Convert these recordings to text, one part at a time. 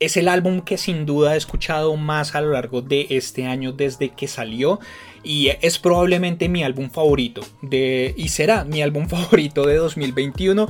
Es el álbum que sin duda he escuchado más a lo largo de este año desde que salió y es probablemente mi álbum favorito de y será mi álbum favorito de 2021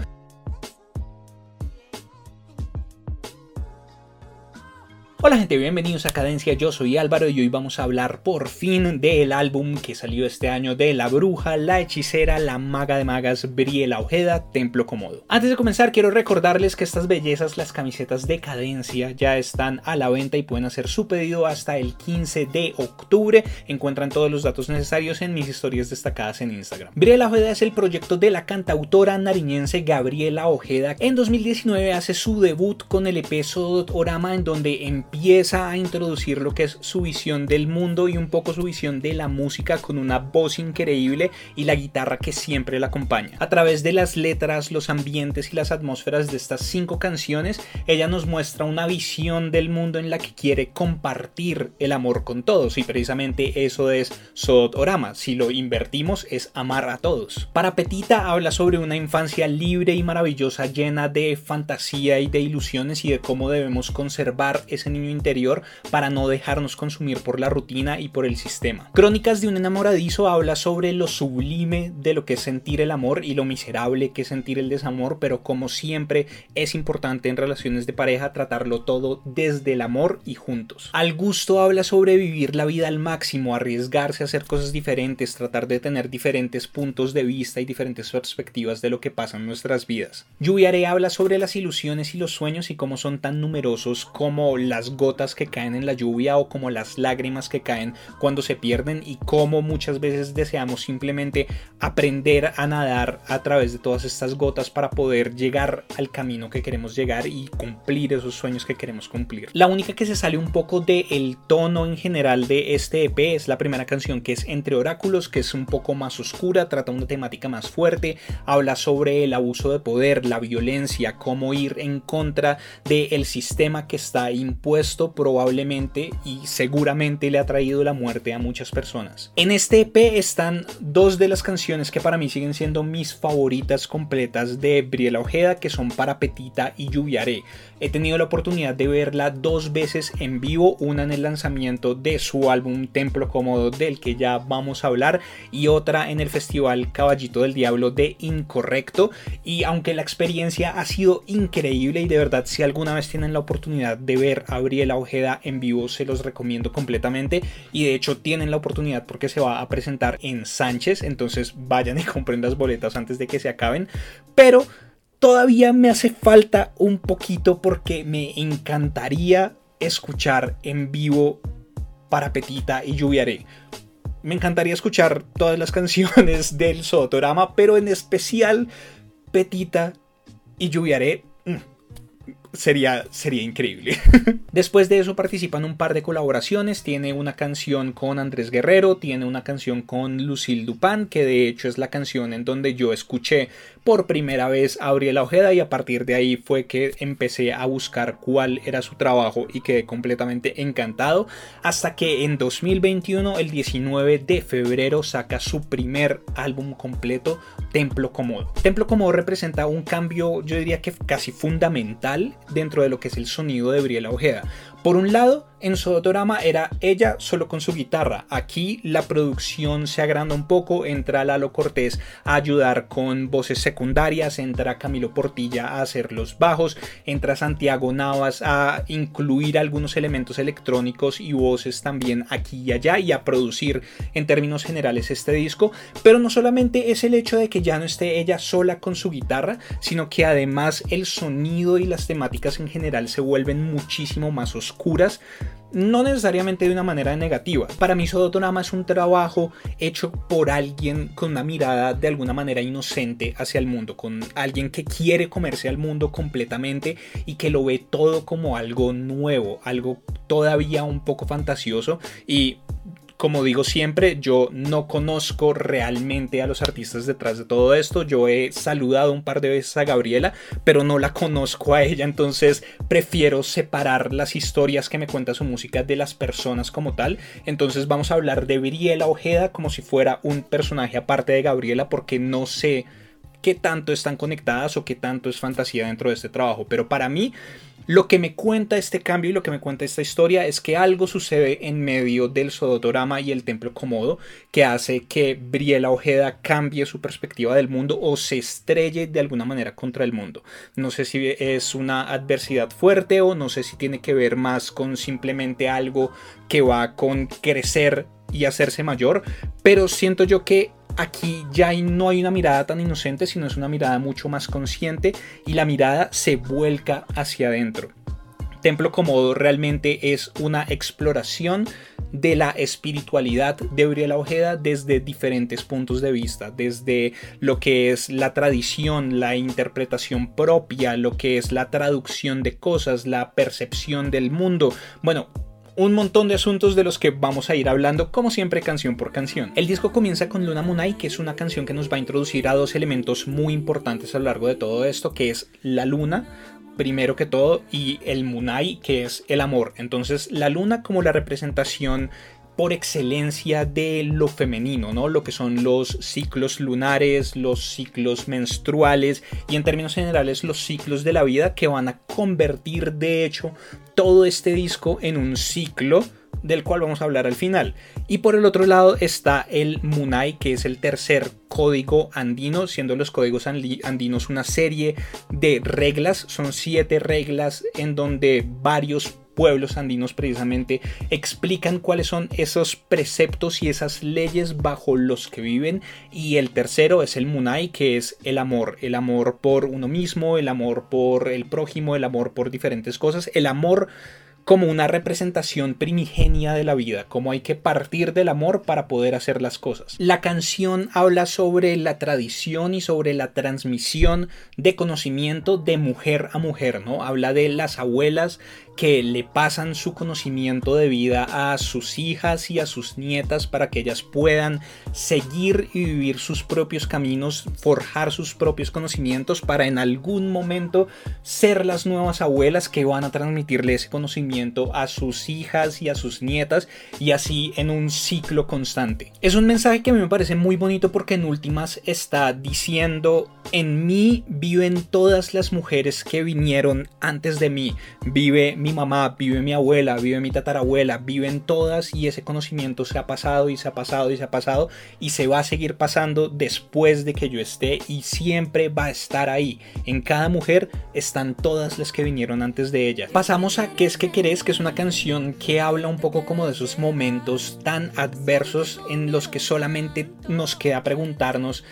Hola gente, bienvenidos a Cadencia, yo soy Álvaro y hoy vamos a hablar por fin del álbum que salió este año de La Bruja, La Hechicera, La Maga de Magas, Briela Ojeda, Templo Comodo. Antes de comenzar quiero recordarles que estas bellezas, las camisetas de Cadencia ya están a la venta y pueden hacer su pedido hasta el 15 de octubre. Encuentran todos los datos necesarios en mis historias destacadas en Instagram. Briela Ojeda es el proyecto de la cantautora nariñense Gabriela Ojeda. En 2019 hace su debut con el EP Orama en donde en empieza a introducir lo que es su visión del mundo y un poco su visión de la música con una voz increíble y la guitarra que siempre la acompaña. A través de las letras, los ambientes y las atmósferas de estas cinco canciones, ella nos muestra una visión del mundo en la que quiere compartir el amor con todos y precisamente eso es Sotorama. Si lo invertimos es amar a todos. Para Petita habla sobre una infancia libre y maravillosa llena de fantasía y de ilusiones y de cómo debemos conservar ese interior para no dejarnos consumir por la rutina y por el sistema. Crónicas de un enamoradizo habla sobre lo sublime de lo que es sentir el amor y lo miserable que es sentir el desamor, pero como siempre es importante en relaciones de pareja tratarlo todo desde el amor y juntos. Al gusto habla sobre vivir la vida al máximo, arriesgarse a hacer cosas diferentes, tratar de tener diferentes puntos de vista y diferentes perspectivas de lo que pasa en nuestras vidas. Lluviaré habla sobre las ilusiones y los sueños y cómo son tan numerosos como las gotas que caen en la lluvia o como las lágrimas que caen cuando se pierden y cómo muchas veces deseamos simplemente aprender a nadar a través de todas estas gotas para poder llegar al camino que queremos llegar y cumplir esos sueños que queremos cumplir. La única que se sale un poco del el tono en general de este EP es la primera canción que es Entre Oráculos, que es un poco más oscura, trata una temática más fuerte, habla sobre el abuso de poder, la violencia, cómo ir en contra del sistema que está impuesto esto probablemente y seguramente le ha traído la muerte a muchas personas. En este EP están dos de las canciones que para mí siguen siendo mis favoritas completas de Briela Ojeda, que son Para Petita y Lluviaré. He tenido la oportunidad de verla dos veces en vivo, una en el lanzamiento de su álbum Templo Cómodo del que ya vamos a hablar y otra en el festival Caballito del Diablo de Incorrecto. Y aunque la experiencia ha sido increíble y de verdad si alguna vez tienen la oportunidad de ver a Briela Ojeda en vivo se los recomiendo completamente y de hecho tienen la oportunidad porque se va a presentar en Sánchez, entonces vayan y compren las boletas antes de que se acaben, pero todavía me hace falta un poquito porque me encantaría escuchar en vivo para Petita y Lluviaré. Me encantaría escuchar todas las canciones del Sotorama, pero en especial Petita y Lluviaré. Sería, sería increíble. Después de eso participa en un par de colaboraciones. Tiene una canción con Andrés Guerrero, tiene una canción con Lucille Dupan, que de hecho es la canción en donde yo escuché por primera vez a Gabriela Ojeda y a partir de ahí fue que empecé a buscar cuál era su trabajo y quedé completamente encantado hasta que en 2021 el 19 de febrero saca su primer álbum completo Templo Comodo. Templo Comodo representa un cambio yo diría que casi fundamental dentro de lo que es el sonido de Gabriela Ojeda. Por un lado, en Sodotorama era ella solo con su guitarra. Aquí la producción se agranda un poco, entra Lalo Cortés a ayudar con voces secundarias, entra Camilo Portilla a hacer los bajos, entra Santiago Navas a incluir algunos elementos electrónicos y voces también aquí y allá y a producir en términos generales este disco. Pero no solamente es el hecho de que ya no esté ella sola con su guitarra, sino que además el sonido y las temáticas en general se vuelven muchísimo más oscuras no necesariamente de una manera negativa. Para mí Sodotonama es un trabajo hecho por alguien con una mirada de alguna manera inocente hacia el mundo, con alguien que quiere comerse al mundo completamente y que lo ve todo como algo nuevo, algo todavía un poco fantasioso y como digo siempre, yo no conozco realmente a los artistas detrás de todo esto. Yo he saludado un par de veces a Gabriela, pero no la conozco a ella, entonces prefiero separar las historias que me cuenta su música de las personas como tal. Entonces vamos a hablar de Briela Ojeda como si fuera un personaje aparte de Gabriela porque no sé qué tanto están conectadas o qué tanto es fantasía dentro de este trabajo. Pero para mí, lo que me cuenta este cambio y lo que me cuenta esta historia es que algo sucede en medio del Sodotorama y el Templo Comodo que hace que Briela Ojeda cambie su perspectiva del mundo o se estrelle de alguna manera contra el mundo. No sé si es una adversidad fuerte o no sé si tiene que ver más con simplemente algo que va con crecer y hacerse mayor, pero siento yo que aquí ya no hay una mirada tan inocente, sino es una mirada mucho más consciente y la mirada se vuelca hacia adentro. Templo Comodo realmente es una exploración de la espiritualidad de Uriel Ojeda desde diferentes puntos de vista, desde lo que es la tradición, la interpretación propia, lo que es la traducción de cosas, la percepción del mundo. Bueno, un montón de asuntos de los que vamos a ir hablando como siempre canción por canción. El disco comienza con Luna Munai, que es una canción que nos va a introducir a dos elementos muy importantes a lo largo de todo esto, que es la luna, primero que todo, y el Munai, que es el amor. Entonces, la luna como la representación por excelencia de lo femenino, ¿no? Lo que son los ciclos lunares, los ciclos menstruales y en términos generales los ciclos de la vida que van a convertir de hecho todo este disco en un ciclo del cual vamos a hablar al final. Y por el otro lado está el Munai, que es el tercer código andino, siendo los códigos andinos una serie de reglas, son siete reglas en donde varios pueblos andinos precisamente explican cuáles son esos preceptos y esas leyes bajo los que viven. Y el tercero es el Munai, que es el amor, el amor por uno mismo, el amor por el prójimo, el amor por diferentes cosas, el amor como una representación primigenia de la vida, como hay que partir del amor para poder hacer las cosas. La canción habla sobre la tradición y sobre la transmisión de conocimiento de mujer a mujer, ¿no? Habla de las abuelas que le pasan su conocimiento de vida a sus hijas y a sus nietas para que ellas puedan seguir y vivir sus propios caminos, forjar sus propios conocimientos para en algún momento ser las nuevas abuelas que van a transmitirle ese conocimiento a sus hijas y a sus nietas y así en un ciclo constante. Es un mensaje que a mí me parece muy bonito porque en últimas está diciendo en mí viven todas las mujeres que vinieron antes de mí, vive mi mi mamá, vive mi abuela, vive mi tatarabuela, viven todas y ese conocimiento se ha pasado y se ha pasado y se ha pasado y se va a seguir pasando después de que yo esté y siempre va a estar ahí. En cada mujer están todas las que vinieron antes de ella. Pasamos a ¿Qué es que querés? que es una canción que habla un poco como de esos momentos tan adversos en los que solamente nos queda preguntarnos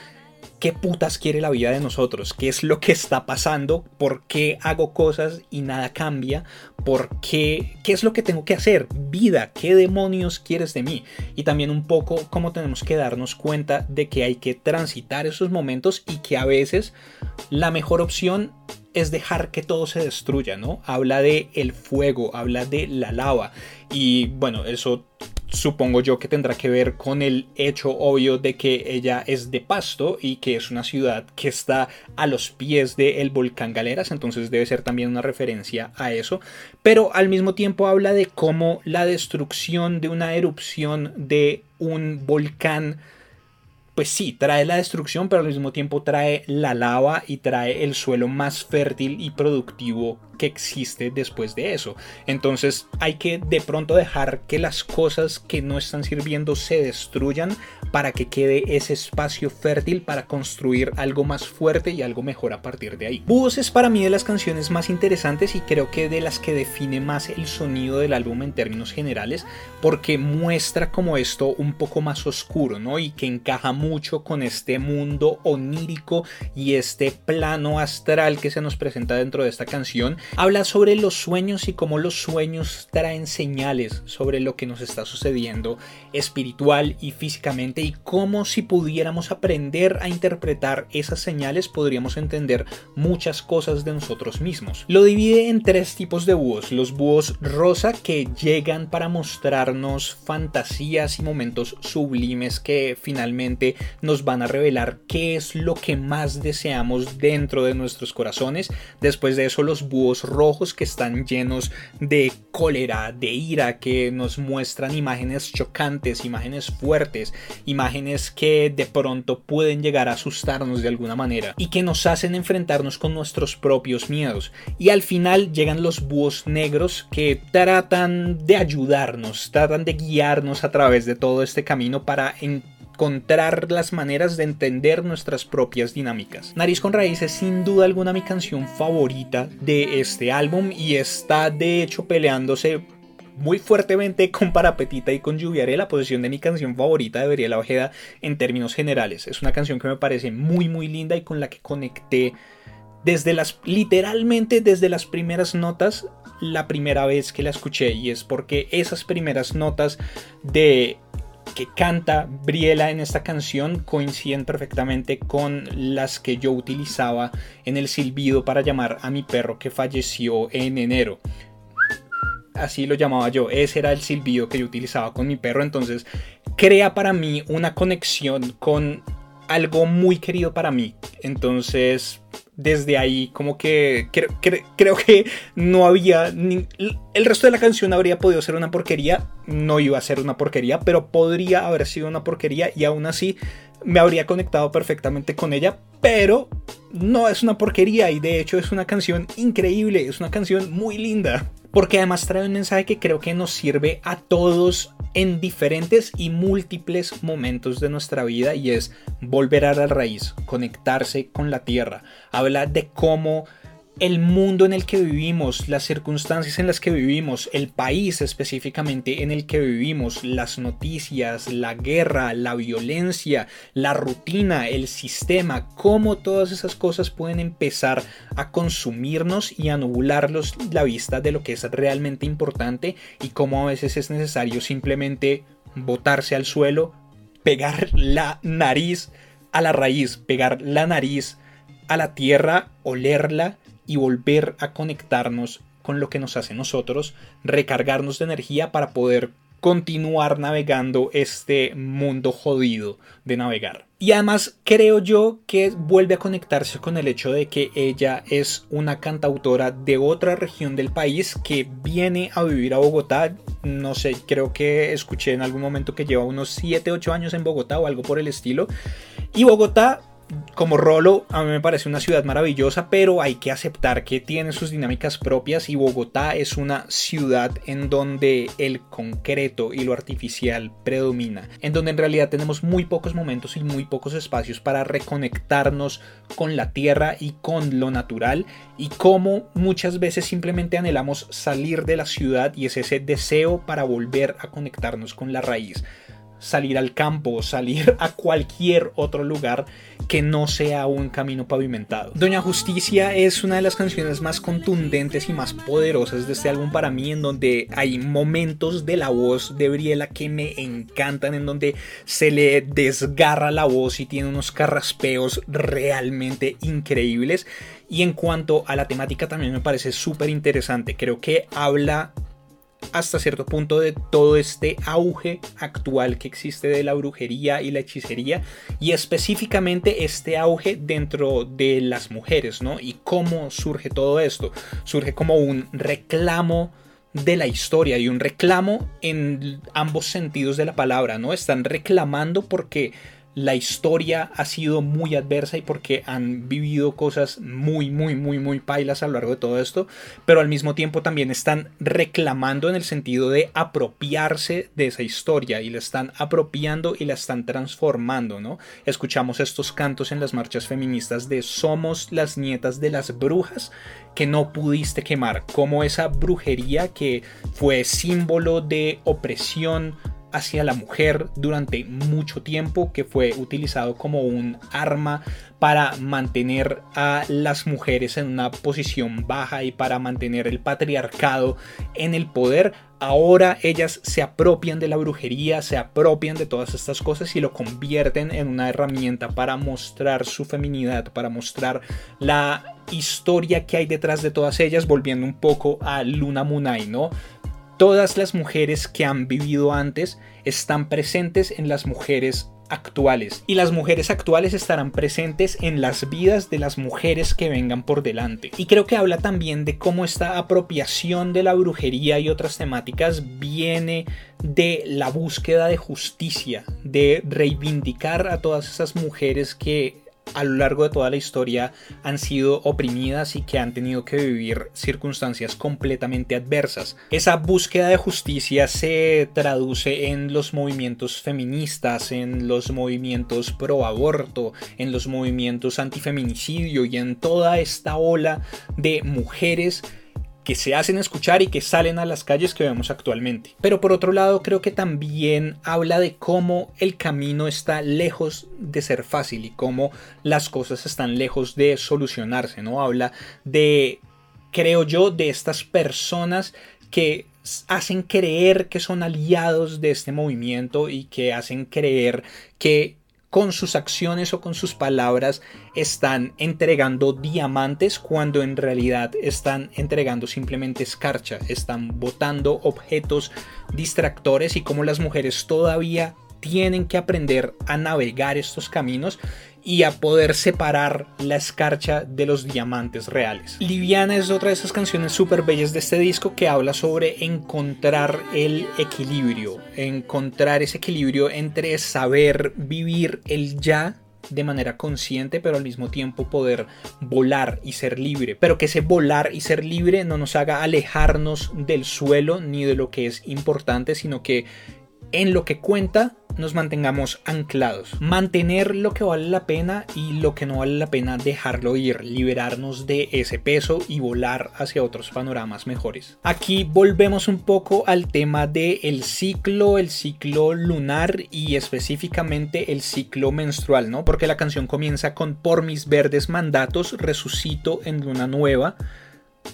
qué putas quiere la vida de nosotros, qué es lo que está pasando, por qué hago cosas y nada cambia, por qué, qué es lo que tengo que hacer, vida, qué demonios quieres de mí. Y también un poco cómo tenemos que darnos cuenta de que hay que transitar esos momentos y que a veces la mejor opción es dejar que todo se destruya, ¿no? Habla de el fuego, habla de la lava y bueno, eso supongo yo que tendrá que ver con el hecho obvio de que ella es de Pasto y que es una ciudad que está a los pies del volcán Galeras, entonces debe ser también una referencia a eso, pero al mismo tiempo habla de cómo la destrucción de una erupción de un volcán pues sí, trae la destrucción, pero al mismo tiempo trae la lava y trae el suelo más fértil y productivo que existe después de eso. Entonces hay que de pronto dejar que las cosas que no están sirviendo se destruyan para que quede ese espacio fértil para construir algo más fuerte y algo mejor a partir de ahí. Búhos es para mí de las canciones más interesantes y creo que de las que define más el sonido del álbum en términos generales porque muestra como esto un poco más oscuro, ¿no? Y que encaja mucho con este mundo onírico y este plano astral que se nos presenta dentro de esta canción Habla sobre los sueños y cómo los sueños traen señales sobre lo que nos está sucediendo espiritual y físicamente y cómo si pudiéramos aprender a interpretar esas señales podríamos entender muchas cosas de nosotros mismos. Lo divide en tres tipos de búhos. Los búhos rosa que llegan para mostrarnos fantasías y momentos sublimes que finalmente nos van a revelar qué es lo que más deseamos dentro de nuestros corazones. Después de eso los búhos rojos que están llenos de cólera, de ira, que nos muestran imágenes chocantes, imágenes fuertes, imágenes que de pronto pueden llegar a asustarnos de alguna manera y que nos hacen enfrentarnos con nuestros propios miedos. Y al final llegan los búhos negros que tratan de ayudarnos, tratan de guiarnos a través de todo este camino para encontrar las maneras de entender nuestras propias dinámicas. Nariz con Raíz es sin duda alguna mi canción favorita de este álbum y está de hecho peleándose muy fuertemente con Parapetita y con Lluviaré la posición de mi canción favorita de Briela Ojeda en términos generales. Es una canción que me parece muy muy linda y con la que conecté desde las literalmente desde las primeras notas la primera vez que la escuché y es porque esas primeras notas de que canta Briela en esta canción coinciden perfectamente con las que yo utilizaba en el silbido para llamar a mi perro que falleció en enero. Así lo llamaba yo, ese era el silbido que yo utilizaba con mi perro, entonces crea para mí una conexión con algo muy querido para mí. Entonces, desde ahí, como que creo, que no había. el resto de la canción habría podido ser una porquería. No iba a ser una porquería, pero podría haber sido una porquería y aún así me habría conectado perfectamente con ella. Pero no es una porquería y de hecho es una canción increíble, es una canción muy linda porque además trae un mensaje que creo que nos sirve a todos en diferentes y múltiples momentos de nuestra vida y es volver a la raíz, conectarse con la tierra. Habla de cómo el mundo en el que vivimos, las circunstancias en las que vivimos, el país específicamente en el que vivimos, las noticias, la guerra, la violencia, la rutina, el sistema, cómo todas esas cosas pueden empezar a consumirnos y a nublarlos la vista de lo que es realmente importante y cómo a veces es necesario simplemente botarse al suelo, pegar la nariz a la raíz, pegar la nariz a la tierra, olerla y volver a conectarnos con lo que nos hace nosotros, recargarnos de energía para poder continuar navegando este mundo jodido de navegar. Y además creo yo que vuelve a conectarse con el hecho de que ella es una cantautora de otra región del país que viene a vivir a Bogotá. No sé, creo que escuché en algún momento que lleva unos 7, 8 años en Bogotá o algo por el estilo. Y Bogotá como Rolo, a mí me parece una ciudad maravillosa, pero hay que aceptar que tiene sus dinámicas propias y Bogotá es una ciudad en donde el concreto y lo artificial predomina, en donde en realidad tenemos muy pocos momentos y muy pocos espacios para reconectarnos con la tierra y con lo natural y como muchas veces simplemente anhelamos salir de la ciudad y es ese deseo para volver a conectarnos con la raíz salir al campo, salir a cualquier otro lugar que no sea un camino pavimentado. Doña Justicia es una de las canciones más contundentes y más poderosas de este álbum para mí, en donde hay momentos de la voz de Briela que me encantan, en donde se le desgarra la voz y tiene unos carraspeos realmente increíbles. Y en cuanto a la temática también me parece súper interesante, creo que habla hasta cierto punto de todo este auge actual que existe de la brujería y la hechicería y específicamente este auge dentro de las mujeres, ¿no? Y cómo surge todo esto. Surge como un reclamo de la historia y un reclamo en ambos sentidos de la palabra, ¿no? Están reclamando porque la historia ha sido muy adversa y porque han vivido cosas muy, muy, muy, muy pailas a lo largo de todo esto, pero al mismo tiempo también están reclamando en el sentido de apropiarse de esa historia y la están apropiando y la están transformando, ¿no? Escuchamos estos cantos en las marchas feministas de somos las nietas de las brujas que no pudiste quemar, como esa brujería que fue símbolo de opresión, hacia la mujer durante mucho tiempo, que fue utilizado como un arma para mantener a las mujeres en una posición baja y para mantener el patriarcado en el poder. Ahora ellas se apropian de la brujería, se apropian de todas estas cosas y lo convierten en una herramienta para mostrar su feminidad, para mostrar la historia que hay detrás de todas ellas, volviendo un poco a Luna Munay, ¿no? Todas las mujeres que han vivido antes están presentes en las mujeres actuales y las mujeres actuales estarán presentes en las vidas de las mujeres que vengan por delante. Y creo que habla también de cómo esta apropiación de la brujería y otras temáticas viene de la búsqueda de justicia, de reivindicar a todas esas mujeres que a lo largo de toda la historia han sido oprimidas y que han tenido que vivir circunstancias completamente adversas. Esa búsqueda de justicia se traduce en los movimientos feministas, en los movimientos pro aborto, en los movimientos antifeminicidio y en toda esta ola de mujeres que se hacen escuchar y que salen a las calles que vemos actualmente. Pero por otro lado creo que también habla de cómo el camino está lejos de ser fácil y cómo las cosas están lejos de solucionarse, ¿no? Habla de, creo yo, de estas personas que hacen creer que son aliados de este movimiento y que hacen creer que con sus acciones o con sus palabras están entregando diamantes cuando en realidad están entregando simplemente escarcha, están botando objetos distractores y como las mujeres todavía tienen que aprender a navegar estos caminos y a poder separar la escarcha de los diamantes reales. Liviana es otra de esas canciones súper bellas de este disco que habla sobre encontrar el equilibrio, encontrar ese equilibrio entre saber vivir el ya de manera consciente, pero al mismo tiempo poder volar y ser libre. Pero que ese volar y ser libre no nos haga alejarnos del suelo ni de lo que es importante, sino que en lo que cuenta nos mantengamos anclados. Mantener lo que vale la pena y lo que no vale la pena dejarlo ir, liberarnos de ese peso y volar hacia otros panoramas mejores. Aquí volvemos un poco al tema del el ciclo, el ciclo lunar y específicamente el ciclo menstrual, ¿no? Porque la canción comienza con por mis verdes mandatos resucito en luna nueva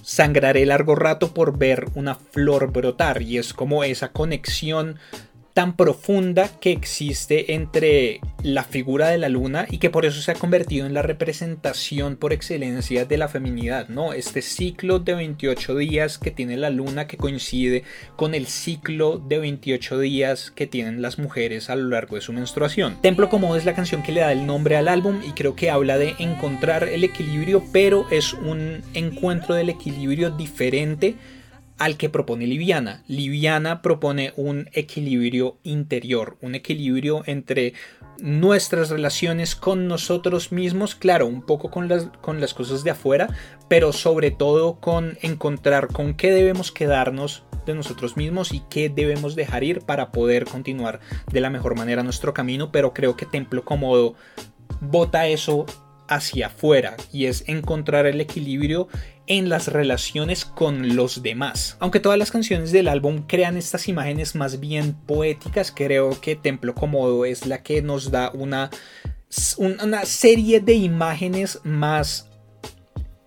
sangraré largo rato por ver una flor brotar y es como esa conexión tan profunda que existe entre la figura de la luna y que por eso se ha convertido en la representación por excelencia de la feminidad, ¿no? Este ciclo de 28 días que tiene la luna que coincide con el ciclo de 28 días que tienen las mujeres a lo largo de su menstruación. Templo Comodo es la canción que le da el nombre al álbum y creo que habla de encontrar el equilibrio, pero es un encuentro del equilibrio diferente al que propone Liviana. Liviana propone un equilibrio interior, un equilibrio entre nuestras relaciones con nosotros mismos, claro, un poco con las, con las cosas de afuera, pero sobre todo con encontrar con qué debemos quedarnos de nosotros mismos y qué debemos dejar ir para poder continuar de la mejor manera nuestro camino, pero creo que Templo Cómodo bota eso hacia afuera y es encontrar el equilibrio en las relaciones con los demás. Aunque todas las canciones del álbum crean estas imágenes más bien poéticas, creo que Templo Comodo es la que nos da una, una serie de imágenes más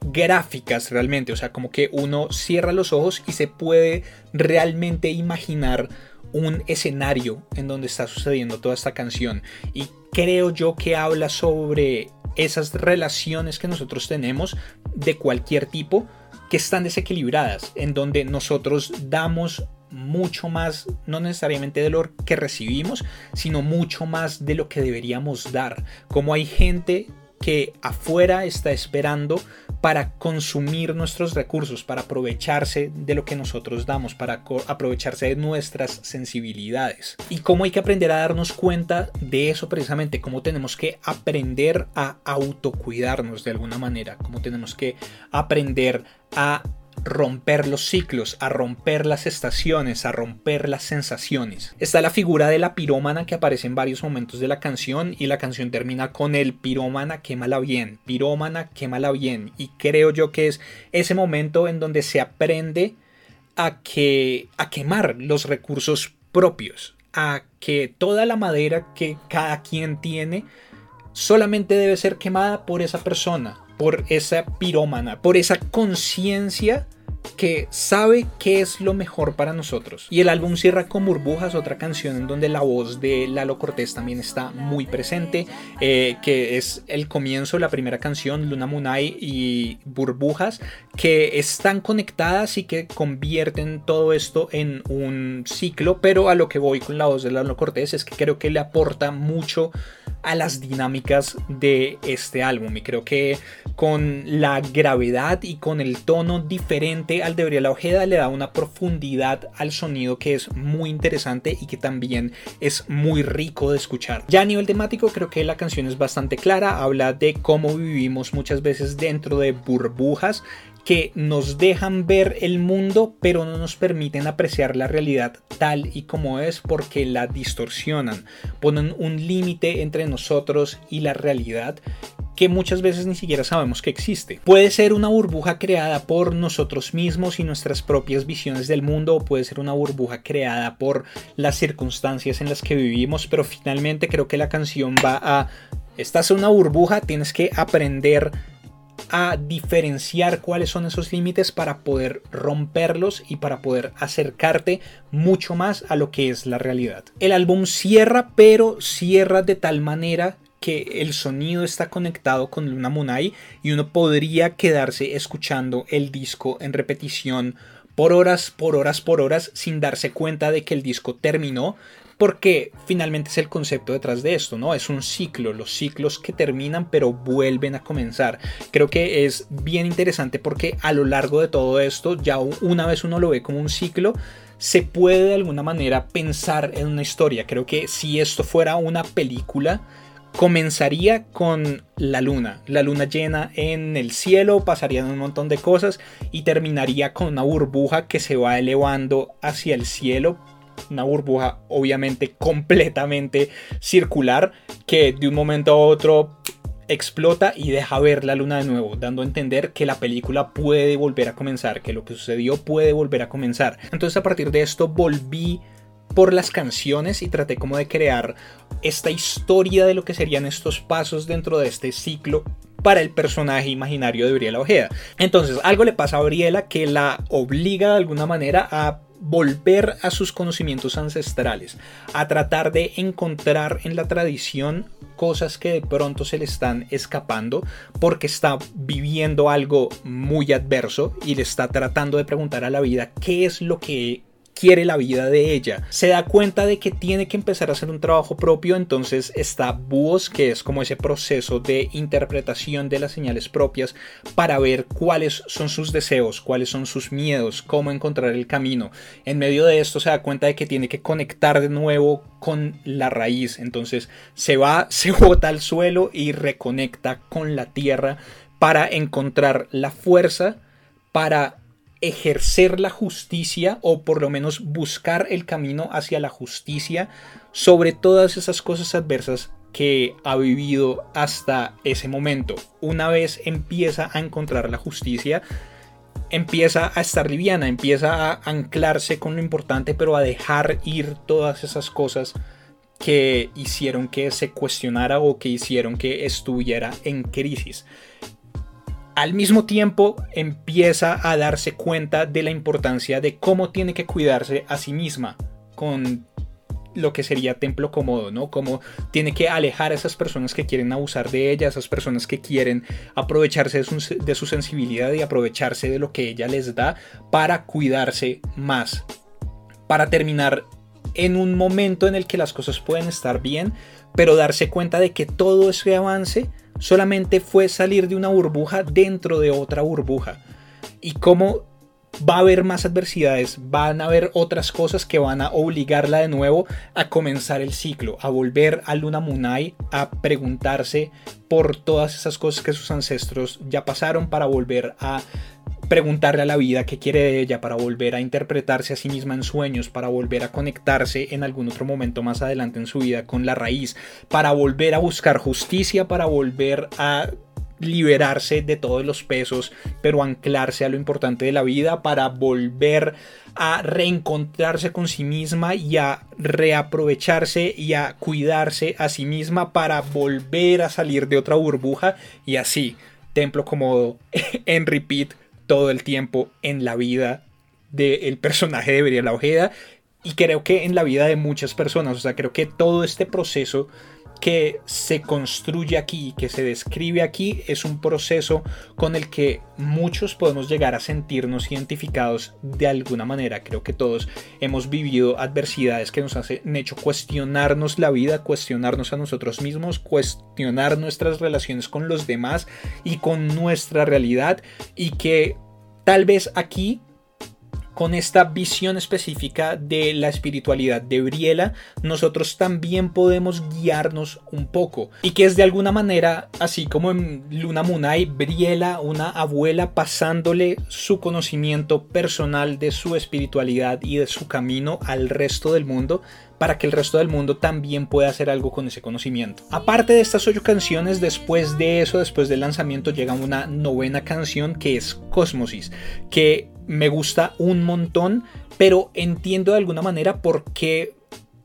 gráficas realmente, o sea, como que uno cierra los ojos y se puede realmente imaginar un escenario en donde está sucediendo toda esta canción y creo yo que habla sobre esas relaciones que nosotros tenemos de cualquier tipo que están desequilibradas, en donde nosotros damos mucho más, no necesariamente de lo que recibimos, sino mucho más de lo que deberíamos dar. Como hay gente que afuera está esperando para consumir nuestros recursos, para aprovecharse de lo que nosotros damos, para aprovecharse de nuestras sensibilidades. Y cómo hay que aprender a darnos cuenta de eso precisamente, cómo tenemos que aprender a autocuidarnos de alguna manera, cómo tenemos que aprender a romper los ciclos, a romper las estaciones, a romper las sensaciones. Está la figura de la pirómana que aparece en varios momentos de la canción y la canción termina con el pirómana quémala bien, pirómana quémala bien y creo yo que es ese momento en donde se aprende a que a quemar los recursos propios, a que toda la madera que cada quien tiene solamente debe ser quemada por esa persona, por esa pirómana, por esa conciencia que sabe qué es lo mejor para nosotros. Y el álbum cierra con Burbujas, otra canción en donde la voz de Lalo Cortés también está muy presente, eh, que es el comienzo, la primera canción, Luna Munay y Burbujas, que están conectadas y que convierten todo esto en un ciclo, pero a lo que voy con la voz de Lalo Cortés es que creo que le aporta mucho a las dinámicas de este álbum y creo que con la gravedad y con el tono diferente al de Gabriela Ojeda le da una profundidad al sonido que es muy interesante y que también es muy rico de escuchar. Ya a nivel temático creo que la canción es bastante clara, habla de cómo vivimos muchas veces dentro de burbujas que nos dejan ver el mundo pero no nos permiten apreciar la realidad tal y como es porque la distorsionan, ponen un límite entre nosotros y la realidad que muchas veces ni siquiera sabemos que existe. Puede ser una burbuja creada por nosotros mismos y nuestras propias visiones del mundo, puede ser una burbuja creada por las circunstancias en las que vivimos, pero finalmente creo que la canción va a... Estás en una burbuja, tienes que aprender a diferenciar cuáles son esos límites para poder romperlos y para poder acercarte mucho más a lo que es la realidad. El álbum cierra, pero cierra de tal manera que el sonido está conectado con Luna Munay y uno podría quedarse escuchando el disco en repetición por horas, por horas, por horas sin darse cuenta de que el disco terminó, porque finalmente es el concepto detrás de esto, ¿no? Es un ciclo, los ciclos que terminan pero vuelven a comenzar. Creo que es bien interesante porque a lo largo de todo esto, ya una vez uno lo ve como un ciclo, se puede de alguna manera pensar en una historia. Creo que si esto fuera una película, comenzaría con la luna, la luna llena en el cielo, pasarían un montón de cosas y terminaría con una burbuja que se va elevando hacia el cielo una burbuja obviamente completamente circular que de un momento a otro explota y deja ver la luna de nuevo, dando a entender que la película puede volver a comenzar, que lo que sucedió puede volver a comenzar. Entonces a partir de esto volví por las canciones y traté como de crear esta historia de lo que serían estos pasos dentro de este ciclo para el personaje imaginario de Briela Ojeda. Entonces, algo le pasa a Briela que la obliga de alguna manera a volver a sus conocimientos ancestrales, a tratar de encontrar en la tradición cosas que de pronto se le están escapando porque está viviendo algo muy adverso y le está tratando de preguntar a la vida qué es lo que quiere la vida de ella. Se da cuenta de que tiene que empezar a hacer un trabajo propio, entonces está Búhos, que es como ese proceso de interpretación de las señales propias para ver cuáles son sus deseos, cuáles son sus miedos, cómo encontrar el camino. En medio de esto se da cuenta de que tiene que conectar de nuevo con la raíz, entonces se va, se bota al suelo y reconecta con la tierra para encontrar la fuerza para ejercer la justicia o por lo menos buscar el camino hacia la justicia sobre todas esas cosas adversas que ha vivido hasta ese momento. Una vez empieza a encontrar la justicia, empieza a estar liviana, empieza a anclarse con lo importante, pero a dejar ir todas esas cosas que hicieron que se cuestionara o que hicieron que estuviera en crisis al mismo tiempo empieza a darse cuenta de la importancia de cómo tiene que cuidarse a sí misma con lo que sería templo cómodo, ¿no? Cómo tiene que alejar a esas personas que quieren abusar de ella, esas personas que quieren aprovecharse de su, de su sensibilidad y aprovecharse de lo que ella les da para cuidarse más. Para terminar en un momento en el que las cosas pueden estar bien, pero darse cuenta de que todo ese avance solamente fue salir de una burbuja dentro de otra burbuja. Y cómo va a haber más adversidades, van a haber otras cosas que van a obligarla de nuevo a comenzar el ciclo, a volver a Luna Munai, a preguntarse por todas esas cosas que sus ancestros ya pasaron para volver a preguntarle a la vida qué quiere de ella para volver a interpretarse a sí misma en sueños, para volver a conectarse en algún otro momento más adelante en su vida con la raíz, para volver a buscar justicia, para volver a liberarse de todos los pesos, pero anclarse a lo importante de la vida para volver a reencontrarse con sí misma y a reaprovecharse y a cuidarse a sí misma para volver a salir de otra burbuja y así, templo como en repeat todo el tiempo en la vida del personaje de Briella Ojeda y creo que en la vida de muchas personas. O sea, creo que todo este proceso que se construye aquí, que se describe aquí, es un proceso con el que muchos podemos llegar a sentirnos identificados de alguna manera. Creo que todos hemos vivido adversidades que nos han hecho cuestionarnos la vida, cuestionarnos a nosotros mismos, cuestionar nuestras relaciones con los demás y con nuestra realidad y que tal vez aquí con esta visión específica de la espiritualidad de Briela, nosotros también podemos guiarnos un poco. Y que es de alguna manera, así como en Luna Munay, Briela, una abuela, pasándole su conocimiento personal de su espiritualidad y de su camino al resto del mundo, para que el resto del mundo también pueda hacer algo con ese conocimiento. Aparte de estas ocho canciones, después de eso, después del lanzamiento, llega una novena canción que es Cosmosis, que me gusta un montón, pero entiendo de alguna manera por qué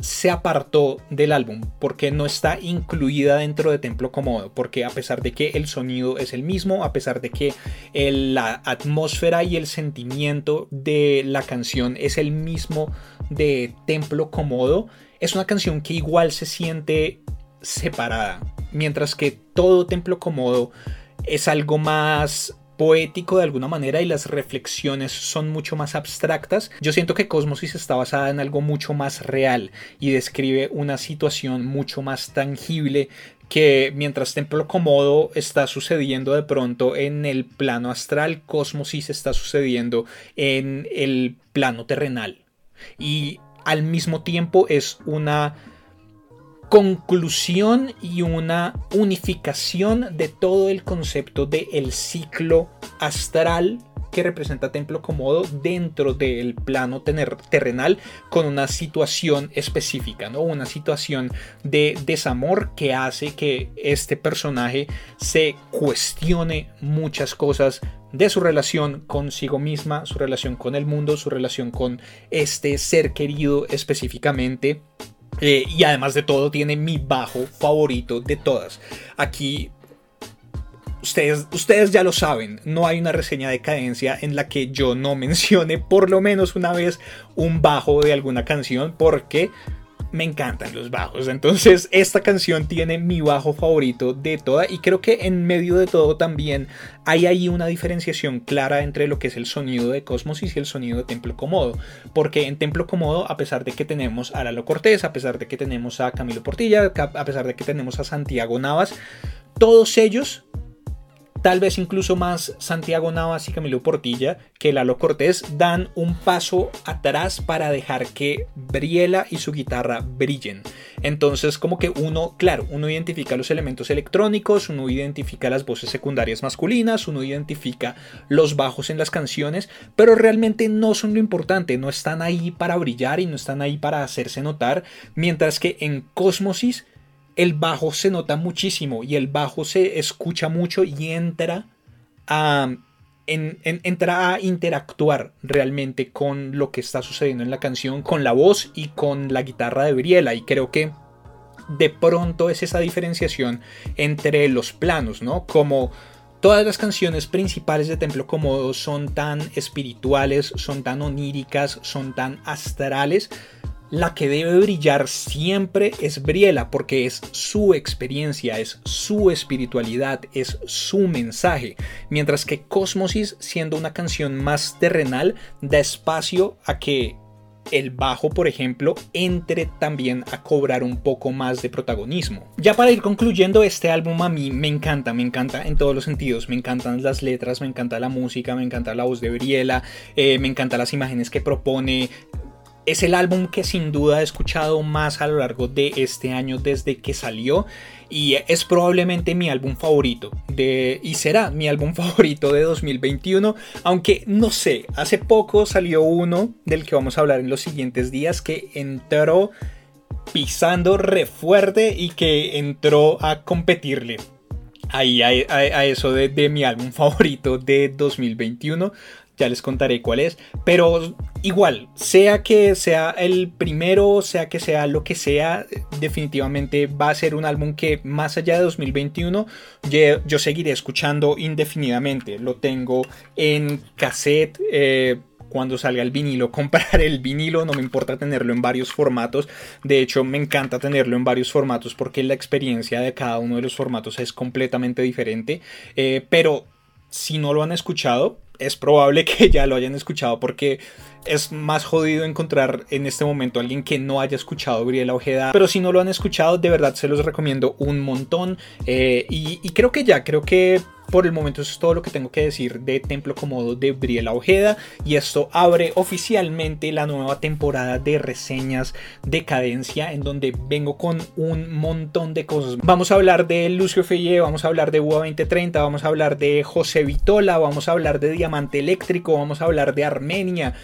se apartó del álbum, porque no está incluida dentro de Templo Cómodo, porque a pesar de que el sonido es el mismo, a pesar de que la atmósfera y el sentimiento de la canción es el mismo de Templo Cómodo, es una canción que igual se siente separada, mientras que todo Templo Cómodo es algo más poético de alguna manera y las reflexiones son mucho más abstractas. Yo siento que Cosmosis está basada en algo mucho más real y describe una situación mucho más tangible que mientras Templo Comodo está sucediendo de pronto en el plano astral, Cosmosis está sucediendo en el plano terrenal. Y al mismo tiempo es una conclusión y una unificación de todo el concepto del el ciclo astral que representa Templo Comodo dentro del plano terrenal con una situación específica, ¿no? Una situación de desamor que hace que este personaje se cuestione muchas cosas de su relación consigo misma, su relación con el mundo, su relación con este ser querido específicamente eh, y además de todo, tiene mi bajo favorito de todas. Aquí Ustedes, ustedes, ya lo saben, no hay una reseña de cadencia en la que yo no mencione por lo menos una vez un bajo de alguna canción porque me encantan los bajos. Entonces esta canción tiene mi bajo favorito de toda y creo que en medio de todo también hay ahí una diferenciación clara entre lo que es el sonido de Cosmos y el sonido de Templo Comodo. Porque en Templo Comodo, a pesar de que tenemos a Lalo Cortés, a pesar de que tenemos a Camilo Portilla, a pesar de que tenemos a Santiago Navas, todos ellos tal vez incluso más Santiago Navas y Camilo Portilla que Lalo Cortés dan un paso atrás para dejar que Briela y su guitarra brillen. Entonces como que uno, claro, uno identifica los elementos electrónicos, uno identifica las voces secundarias masculinas, uno identifica los bajos en las canciones, pero realmente no son lo importante, no están ahí para brillar y no están ahí para hacerse notar, mientras que en Cosmosis el bajo se nota muchísimo y el bajo se escucha mucho y entra a, a interactuar realmente con lo que está sucediendo en la canción, con la voz y con la guitarra de Briela. Y creo que de pronto es esa diferenciación entre los planos, ¿no? Como todas las canciones principales de Templo Comodo son tan espirituales, son tan oníricas, son tan astrales la que debe brillar siempre es Briela, porque es su experiencia, es su espiritualidad, es su mensaje. Mientras que Cosmosis, siendo una canción más terrenal, da espacio a que el bajo, por ejemplo, entre también a cobrar un poco más de protagonismo. Ya para ir concluyendo, este álbum a mí me encanta, me encanta en todos los sentidos. Me encantan las letras, me encanta la música, me encanta la voz de Briela, eh, me encantan las imágenes que propone, es el álbum que sin duda he escuchado más a lo largo de este año desde que salió y es probablemente mi álbum favorito de y será mi álbum favorito de 2021, aunque no sé, hace poco salió uno del que vamos a hablar en los siguientes días que entró pisando re fuerte y que entró a competirle ahí a, eso de, de mi álbum favorito de 2021 ya les contaré cuál es, pero igual, sea que sea el primero, sea que sea lo que sea, definitivamente va a ser un álbum que más allá de 2021 yo, seguiré escuchando indefinidamente. Lo tengo en cassette. Eh, cuando salga el vinilo, comprar el vinilo, no me importa tenerlo en varios formatos, de hecho me encanta tenerlo en varios formatos porque la experiencia de cada uno de los formatos es completamente diferente, eh, pero si no lo han escuchado, es probable que ya lo hayan escuchado porque es más jodido encontrar en este momento a alguien que no haya escuchado Briela Ojeda. Pero si no lo han escuchado, de verdad se los recomiendo un montón. Eh, y, y creo que ya, creo que por el momento eso es todo lo que tengo que decir de Templo Comodo de Briela Ojeda y esto abre oficialmente la nueva temporada de reseñas de cadencia en donde vengo con un montón de cosas. Vamos a hablar de Lucio Feye, vamos a hablar de UA 2030, vamos a hablar de José Vitola, vamos a hablar de Diamante Eléctrico, vamos a hablar de Armenia.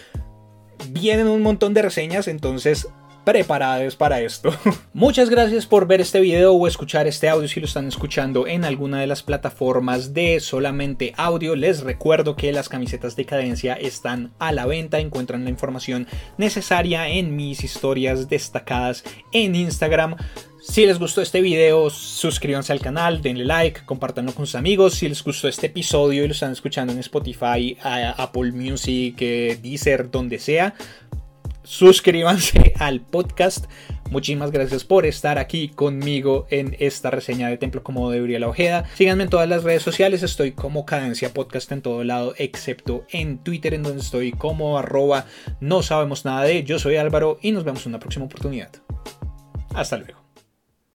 Vienen un montón de reseñas, entonces preparados para esto. Muchas gracias por ver este video o escuchar este audio si lo están escuchando en alguna de las plataformas de solamente audio. Les recuerdo que las camisetas de cadencia están a la venta. Encuentran la información necesaria en mis historias destacadas en Instagram. Si les gustó este video, suscríbanse al canal, denle like, compártanlo con sus amigos. Si les gustó este episodio y lo están escuchando en Spotify, Apple Music, eh, Deezer, donde sea, suscríbanse al podcast. Muchísimas gracias por estar aquí conmigo en esta reseña de Templo como de Uriel Ojeda. Síganme en todas las redes sociales, estoy como Cadencia Podcast en todo lado, excepto en Twitter, en donde estoy como arroba no sabemos nada de. Yo soy Álvaro y nos vemos en una próxima oportunidad. Hasta luego.